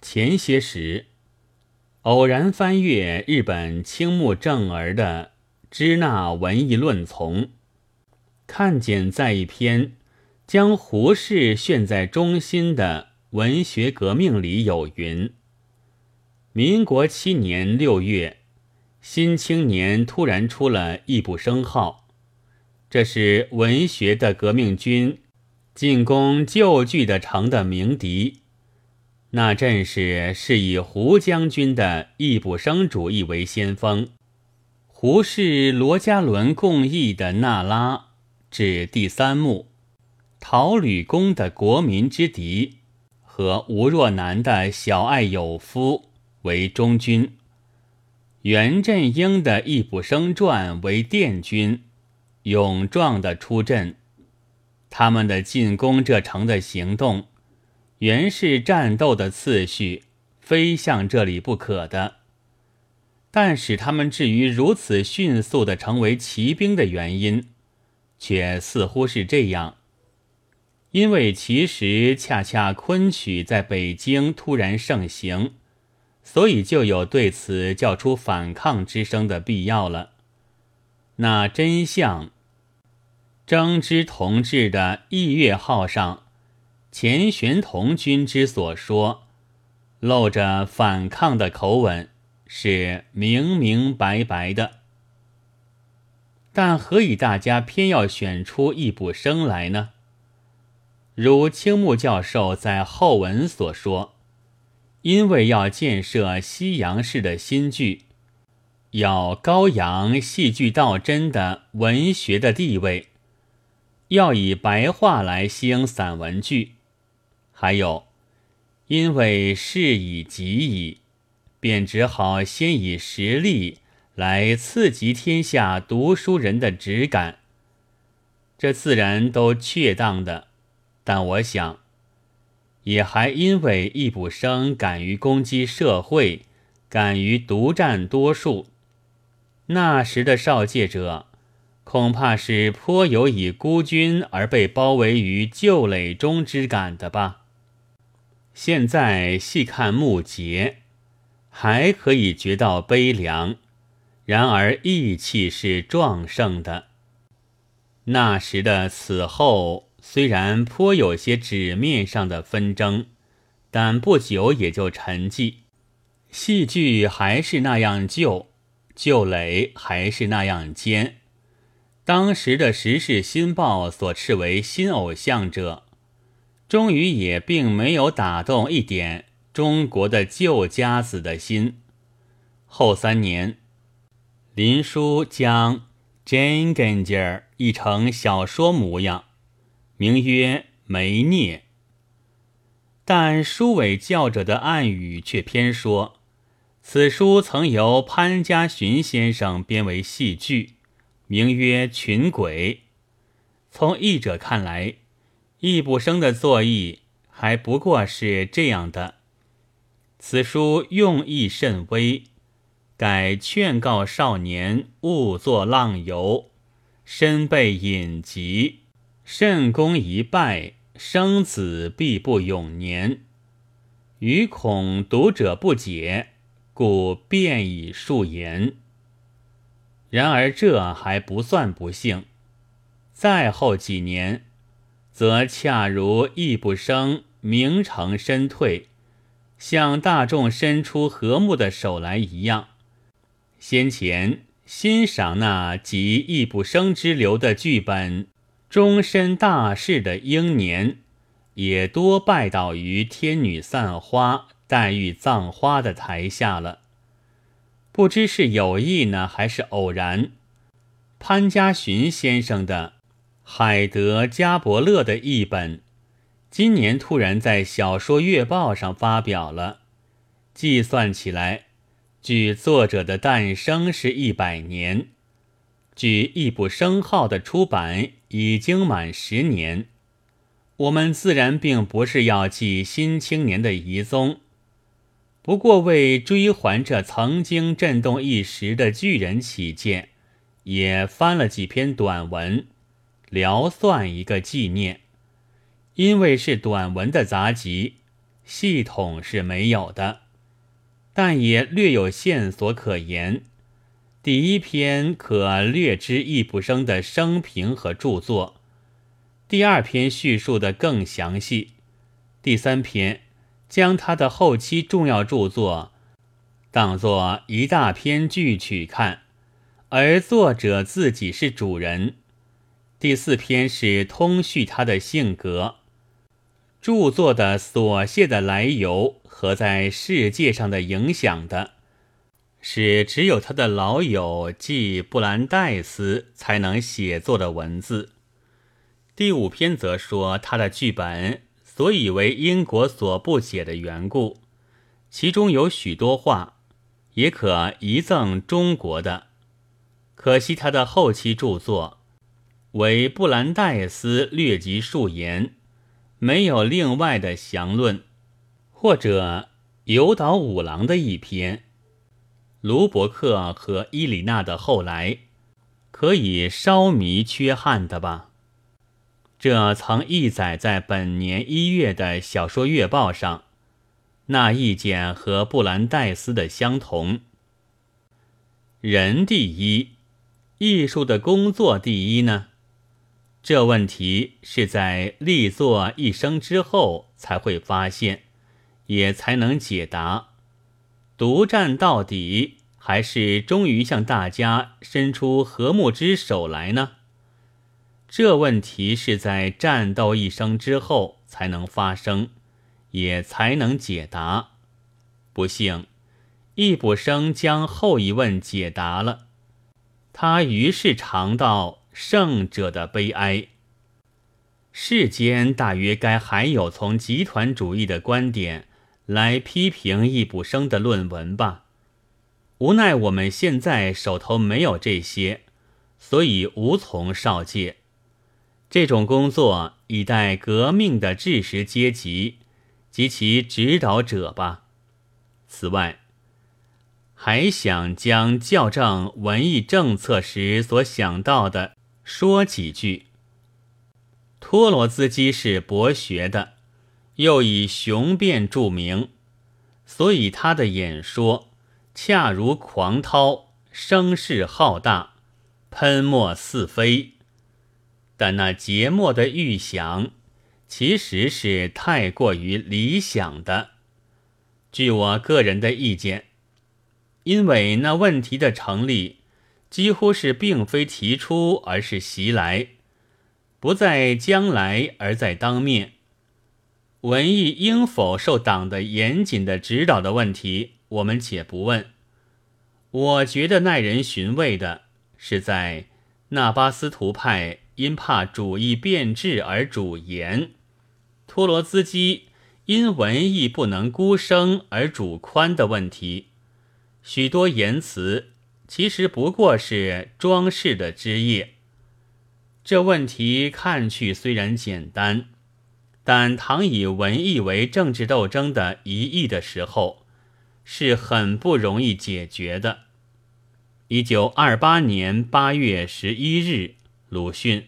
前些时，偶然翻阅日本青木正儿的《支那文艺论丛》，看见在一篇将胡适炫在中心的文学革命里有云：民国七年六月，《新青年》突然出了易卜生号，这是文学的革命军进攻旧剧的城的鸣笛。那阵势是以胡将军的易卜生主义为先锋，胡适、罗家伦共议的《那拉》至第三幕，陶吕公的《国民之敌》和吴若男的《小爱有夫》为中军，袁振英的《易卜生传》为殿军，勇壮的出阵，他们的进攻这城的行动。原是战斗的次序，非向这里不可的。但使他们至于如此迅速的成为骑兵的原因，却似乎是这样：因为其实恰恰昆曲在北京突然盛行，所以就有对此叫出反抗之声的必要了。那真相，张之同志的义月号上。钱玄同君之所说，露着反抗的口吻，是明明白白的。但何以大家偏要选出易卜生来呢？如青木教授在后文所说，因为要建设西洋式的新剧，要高扬戏剧道真的文学的地位，要以白话来兴散文剧。还有，因为事已急矣，便只好先以实力来刺激天下读书人的直感。这自然都确当的，但我想，也还因为易卜生敢于攻击社会，敢于独占多数。那时的少介者，恐怕是颇有以孤军而被包围于旧垒中之感的吧。现在细看木节，还可以觉到悲凉；然而义气是壮盛的。那时的此后，虽然颇有些纸面上的纷争，但不久也就沉寂。戏剧还是那样旧，旧垒还是那样坚。当时的《时事新报》所斥为新偶像者。终于也并没有打动一点中国的旧家子的心。后三年，林书将《Jane Ganger》译成小说模样，名曰《梅涅》。但书尾教者的暗语却偏说，此书曾由潘家荀先生编为戏剧，名曰《群鬼》。从译者看来。易卜生的作意还不过是这样的：此书用意甚微，改劝告少年勿作浪游，身被隐疾，甚功一败，生子必不永年。余恐读者不解，故便以述言。然而这还不算不幸，再后几年。则恰如易不生名成身退，向大众伸出和睦的手来一样。先前欣赏那集易不生之流的剧本，终身大事的英年，也多拜倒于天女散花、黛玉葬花的台下了。不知是有意呢，还是偶然？潘家荀先生的。海德加伯勒的译本，今年突然在《小说月报》上发表了。计算起来，距作者的诞生是一百年，距易卜生号的出版已经满十年。我们自然并不是要记《新青年》的遗踪，不过为追还这曾经震动一时的巨人起见，也翻了几篇短文。聊算一个纪念，因为是短文的杂集，系统是没有的，但也略有线索可言。第一篇可略知易卜生的生平和著作，第二篇叙述的更详细，第三篇将他的后期重要著作当作一大篇剧曲看，而作者自己是主人。第四篇是通叙他的性格、著作的琐屑的来由和在世界上的影响的。是只有他的老友即布兰代斯才能写作的文字。第五篇则说他的剧本所以为英国所不解的缘故，其中有许多话也可遗赠中国的。可惜他的后期著作为布兰代斯略及数言，没有另外的详论，或者有岛五郎的一篇。卢伯克和伊里娜的后来，可以稍弥缺憾的吧？这曾译载在本年一月的小说月报上，那意见和布兰代斯的相同。人第一，艺术的工作第一呢？这问题是在立作一生之后才会发现，也才能解答。独占到底，还是终于向大家伸出和睦之手来呢？这问题是在战斗一生之后才能发生，也才能解答。不幸，易卜生将后一问解答了，他于是尝到胜者的悲哀。世间大约该还有从集团主义的观点。来批评易卜生的论文吧。无奈我们现在手头没有这些，所以无从少借。这种工作以待革命的知识阶级及其指导者吧。此外，还想将校正文艺政策时所想到的说几句。托罗兹基是博学的。又以雄辩著名，所以他的演说恰如狂涛，声势浩大，喷墨四飞。但那节末的预想，其实是太过于理想的。据我个人的意见，因为那问题的成立，几乎是并非提出，而是袭来，不在将来，而在当面。文艺应否受党的严谨的指导的问题，我们且不问。我觉得耐人寻味的是，在纳巴斯图派因怕主义变质而主严，托罗兹基因文艺不能孤生而主宽的问题。许多言辞其实不过是装饰的枝叶。这问题看去虽然简单。但倘以文艺为政治斗争的疑义的时候，是很不容易解决的。一九二八年八月十一日，鲁迅。